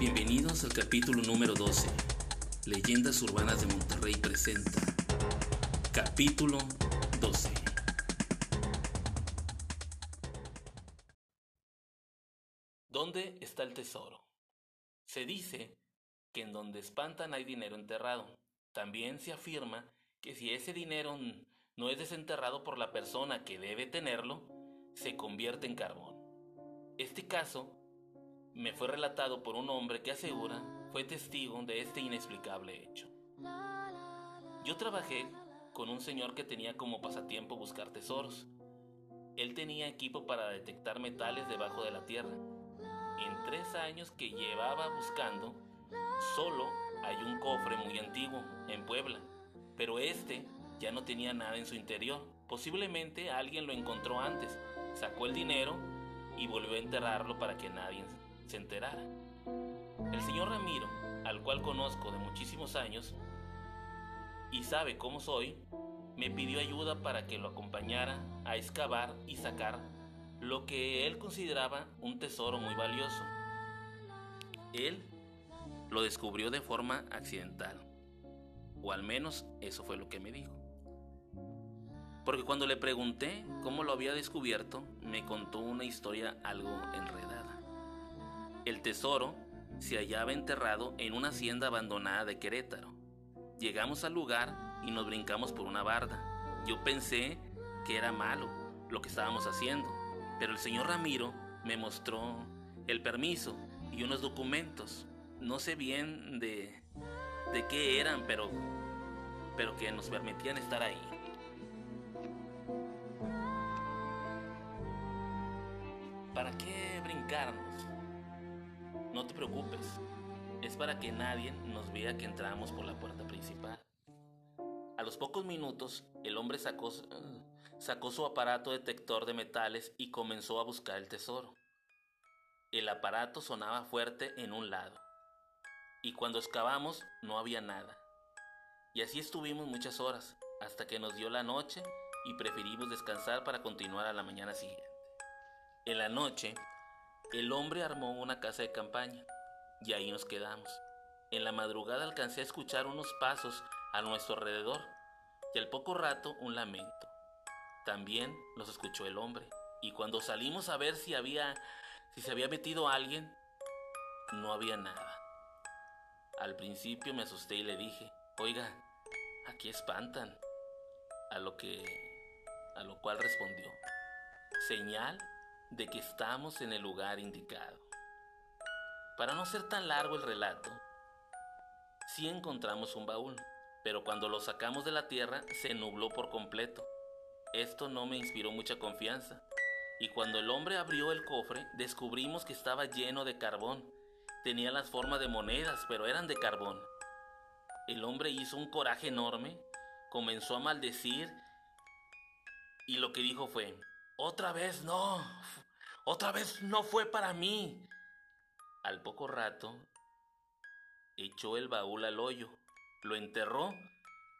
Bienvenidos al capítulo número 12. Leyendas Urbanas de Monterrey presenta. Capítulo 12. ¿Dónde está el tesoro? Se dice que en donde espantan hay dinero enterrado. También se afirma que si ese dinero no es desenterrado por la persona que debe tenerlo, se convierte en carbón. Este caso me fue relatado por un hombre que asegura fue testigo de este inexplicable hecho. Yo trabajé con un señor que tenía como pasatiempo buscar tesoros. Él tenía equipo para detectar metales debajo de la tierra. En tres años que llevaba buscando, solo hay un cofre muy antiguo en Puebla, pero este ya no tenía nada en su interior. Posiblemente alguien lo encontró antes, sacó el dinero y volvió a enterrarlo para que nadie se enterara. El señor Ramiro, al cual conozco de muchísimos años y sabe cómo soy, me pidió ayuda para que lo acompañara a excavar y sacar lo que él consideraba un tesoro muy valioso. Él lo descubrió de forma accidental, o al menos eso fue lo que me dijo. Porque cuando le pregunté cómo lo había descubierto, me contó una historia algo enredada. El tesoro se hallaba enterrado en una hacienda abandonada de Querétaro. Llegamos al lugar y nos brincamos por una barda. Yo pensé que era malo lo que estábamos haciendo, pero el señor Ramiro me mostró el permiso y unos documentos. No sé bien de, de qué eran, pero, pero que nos permitían estar ahí. ¿Para qué brincarnos? No te preocupes, es para que nadie nos vea que entramos por la puerta principal. A los pocos minutos, el hombre sacó, sacó su aparato detector de metales y comenzó a buscar el tesoro. El aparato sonaba fuerte en un lado, y cuando excavamos no había nada. Y así estuvimos muchas horas, hasta que nos dio la noche y preferimos descansar para continuar a la mañana siguiente. En la noche, el hombre armó una casa de campaña y ahí nos quedamos. En la madrugada alcancé a escuchar unos pasos a nuestro alrededor y al poco rato un lamento. También los escuchó el hombre y cuando salimos a ver si había si se había metido alguien, no había nada. Al principio me asusté y le dije, "Oiga, aquí espantan." A lo que a lo cual respondió, "Señal de que estamos en el lugar indicado. Para no ser tan largo el relato, sí encontramos un baúl, pero cuando lo sacamos de la tierra se nubló por completo. Esto no me inspiró mucha confianza, y cuando el hombre abrió el cofre descubrimos que estaba lleno de carbón. Tenía las formas de monedas, pero eran de carbón. El hombre hizo un coraje enorme, comenzó a maldecir y lo que dijo fue, otra vez no. Otra vez no fue para mí. Al poco rato, echó el baúl al hoyo, lo enterró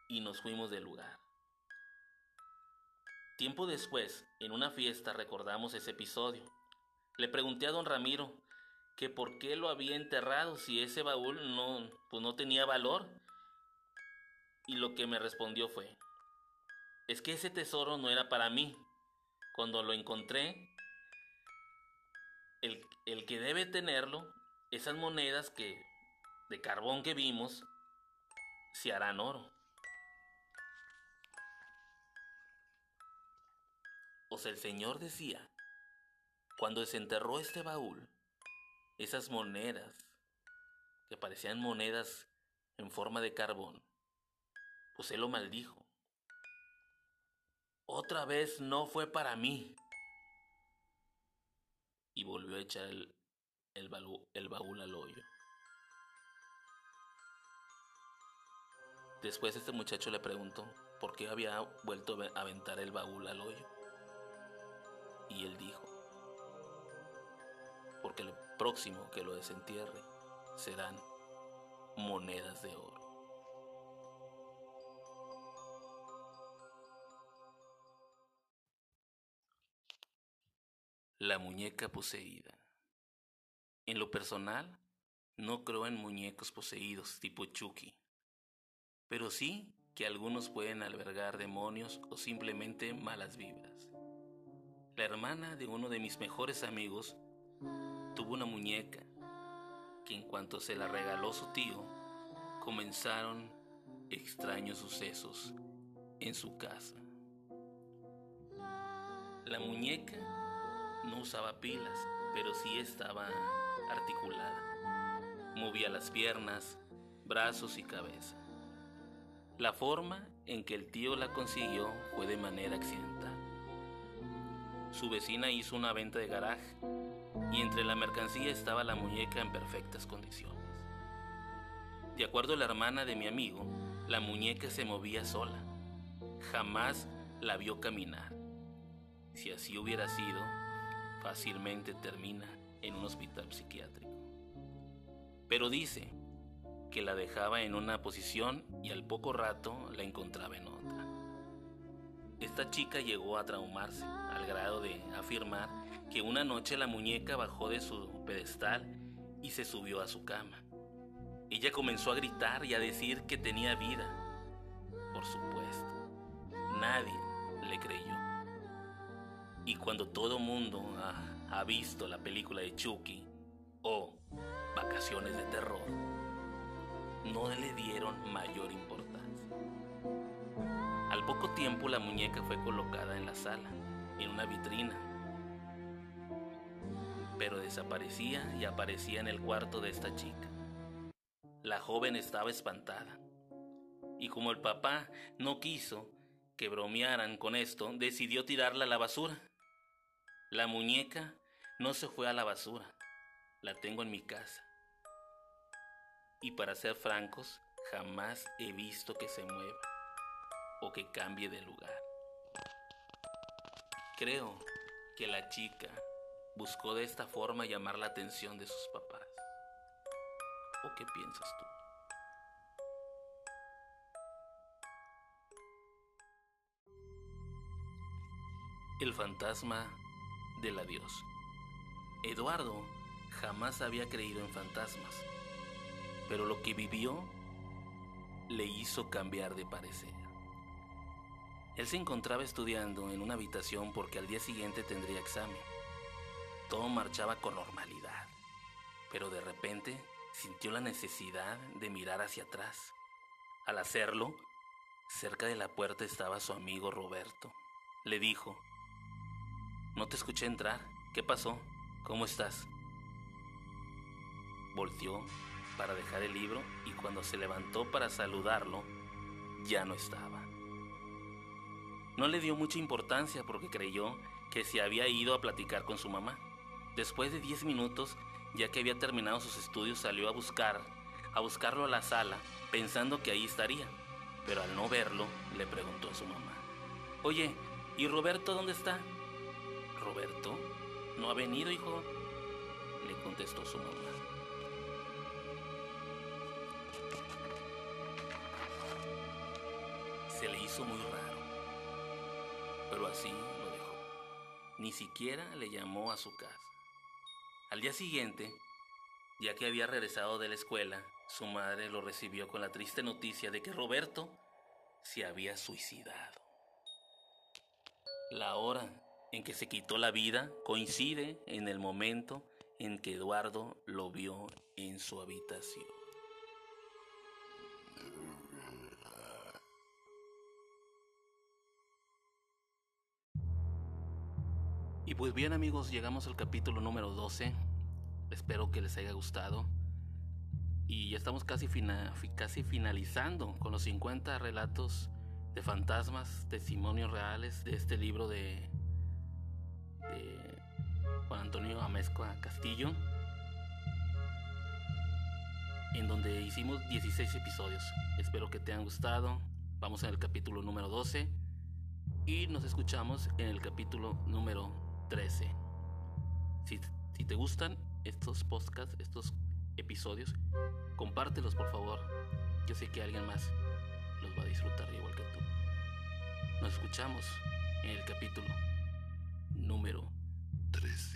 y nos fuimos del lugar. Tiempo después, en una fiesta, recordamos ese episodio. Le pregunté a don Ramiro que por qué lo había enterrado si ese baúl no, pues no tenía valor. Y lo que me respondió fue, es que ese tesoro no era para mí, cuando lo encontré, el, el, que debe tenerlo, esas monedas que de carbón que vimos, se harán oro. O sea, el Señor decía, cuando desenterró este baúl, esas monedas, que parecían monedas en forma de carbón, pues Él lo maldijo. Otra vez no fue para mí. Y volvió a echar el, el, baúl, el baúl al hoyo. Después este muchacho le preguntó por qué había vuelto a aventar el baúl al hoyo. Y él dijo, porque el próximo que lo desentierre serán monedas de oro. La muñeca poseída. En lo personal, no creo en muñecos poseídos tipo Chucky, pero sí que algunos pueden albergar demonios o simplemente malas vibras. La hermana de uno de mis mejores amigos tuvo una muñeca que en cuanto se la regaló su tío, comenzaron extraños sucesos en su casa. La muñeca no usaba pilas, pero sí estaba articulada. Movía las piernas, brazos y cabeza. La forma en que el tío la consiguió fue de manera accidental. Su vecina hizo una venta de garaje y entre la mercancía estaba la muñeca en perfectas condiciones. De acuerdo a la hermana de mi amigo, la muñeca se movía sola. Jamás la vio caminar. Si así hubiera sido, fácilmente termina en un hospital psiquiátrico. Pero dice que la dejaba en una posición y al poco rato la encontraba en otra. Esta chica llegó a traumarse al grado de afirmar que una noche la muñeca bajó de su pedestal y se subió a su cama. Ella comenzó a gritar y a decir que tenía vida. Por supuesto, nadie le creyó. Y cuando todo mundo ha, visto la película de Chucky o Vacaciones de Terror, no le dieron mayor importancia. Al poco tiempo la muñeca fue colocada en la sala, en una vitrina, pero desaparecía y aparecía en el cuarto de esta chica. La joven estaba espantada. Y como el papá no quiso que bromearan con esto, decidió tirarla a la basura. La muñeca no se fue a la basura. La tengo en mi casa. Y para ser francos, jamás he visto que se mueva o que cambie de lugar. Creo que la chica buscó de esta forma llamar la atención de sus papás. ¿O qué piensas tú? El fantasma del adiós. Eduardo jamás había creído en fantasmas, pero lo que vivió le hizo cambiar de parecer. Él se encontraba estudiando en una habitación porque al día siguiente tendría examen. Todo marchaba con normalidad, pero de repente sintió la necesidad de mirar hacia atrás. Al hacerlo, cerca de la puerta estaba su amigo Roberto. Le dijo, No te escuché entrar. ¿Qué pasó? ¿Cómo estás? Volteó para dejar el libro y cuando se levantó para saludarlo, ya no estaba. No le dio mucha importancia porque creyó que se había ido a platicar con su mamá. Después de 10 minutos ya que había terminado sus estudios, salió a buscar, a buscarlo a la sala, pensando que ahí estaría. Pero al no verlo, le preguntó a su mamá, Oye, ¿y Roberto dónde está? ¿Roberto? ¿No ha venido, hijo? Le contestó su mamá. Se le hizo muy raro, pero así lo dejó. Ni siquiera le llamó a su casa. Al día siguiente, ya que había regresado de la escuela, su madre lo recibió con la triste noticia de que Roberto se había suicidado. La hora en que se quitó la vida coincide en el momento en que Eduardo lo vio en su habitación. Y pues bien amigos, llegamos al capítulo número 12. Espero que les haya gustado. Y ya estamos casi, finalizando con los 50 relatos de fantasmas, testimonios reales de este libro de, de Juan Antonio Amezcua Castillo. En donde hicimos 16 episodios. Espero que te hayan gustado. Vamos en el capítulo número 12. Y nos escuchamos en el capítulo número 13. Si, si te gustan estos podcasts, estos episodios, compártelos por favor. Yo sé que alguien más los va a disfrutar igual que tú. Nos escuchamos en el capítulo número 13.